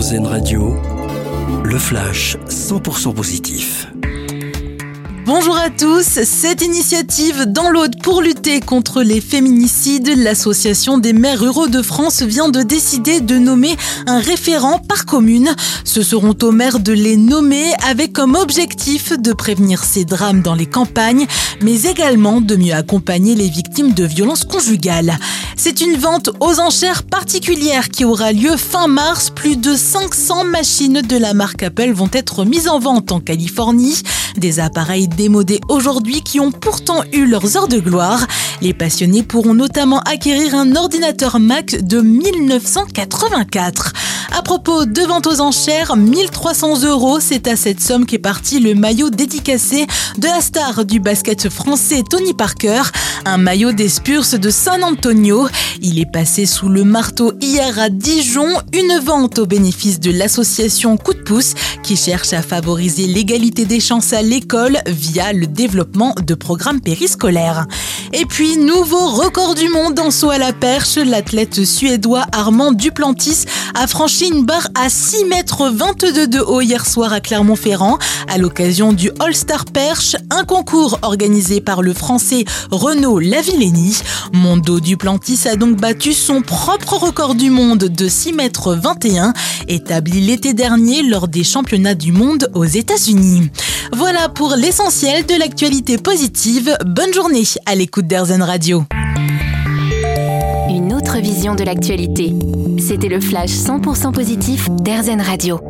Radio, le flash 100% positif. Bonjour à tous. Cette initiative dans l'Aude pour lutter contre les féminicides, l'association des maires ruraux de France vient de décider de nommer un référent par commune. Ce seront aux maires de les nommer avec comme objectif de prévenir ces drames dans les campagnes, mais également de mieux accompagner les victimes de violences conjugales. C'est une vente aux enchères particulière qui aura lieu fin mars. Plus de 500 machines de la marque Apple vont être mises en vente en Californie. Des appareils démodés aujourd'hui qui ont pourtant eu leurs heures de gloire. Les passionnés pourront notamment acquérir un ordinateur Mac de 1984. À propos de vente aux enchères, 1300 euros, c'est à cette somme qu'est parti le maillot dédicacé de la star du basket français Tony Parker, un maillot des Spurs de San Antonio. Il est passé sous le marteau hier à Dijon, une vente au bénéfice de l'association Coup de pouce qui cherche à favoriser l'égalité des chances à l'école via le développement de programmes périscolaires. Et puis, nouveau record du monde en saut à la perche, l'athlète suédois Armand Duplantis a franchi une barre à 6 mètres 22 de haut hier soir à Clermont-Ferrand à l'occasion du All-Star Perche, un concours organisé par le français Renaud Lavillenie. Mondo Duplantis a donc battu son propre record du monde de 6 mètres 21 établi l'été dernier lors des championnats du monde aux États-Unis. Voilà pour l'essentiel de l'actualité positive. Bonne journée à l'écoute d'Airzen Radio. Une autre vision de l'actualité. C'était le flash 100% positif d'Airzen Radio.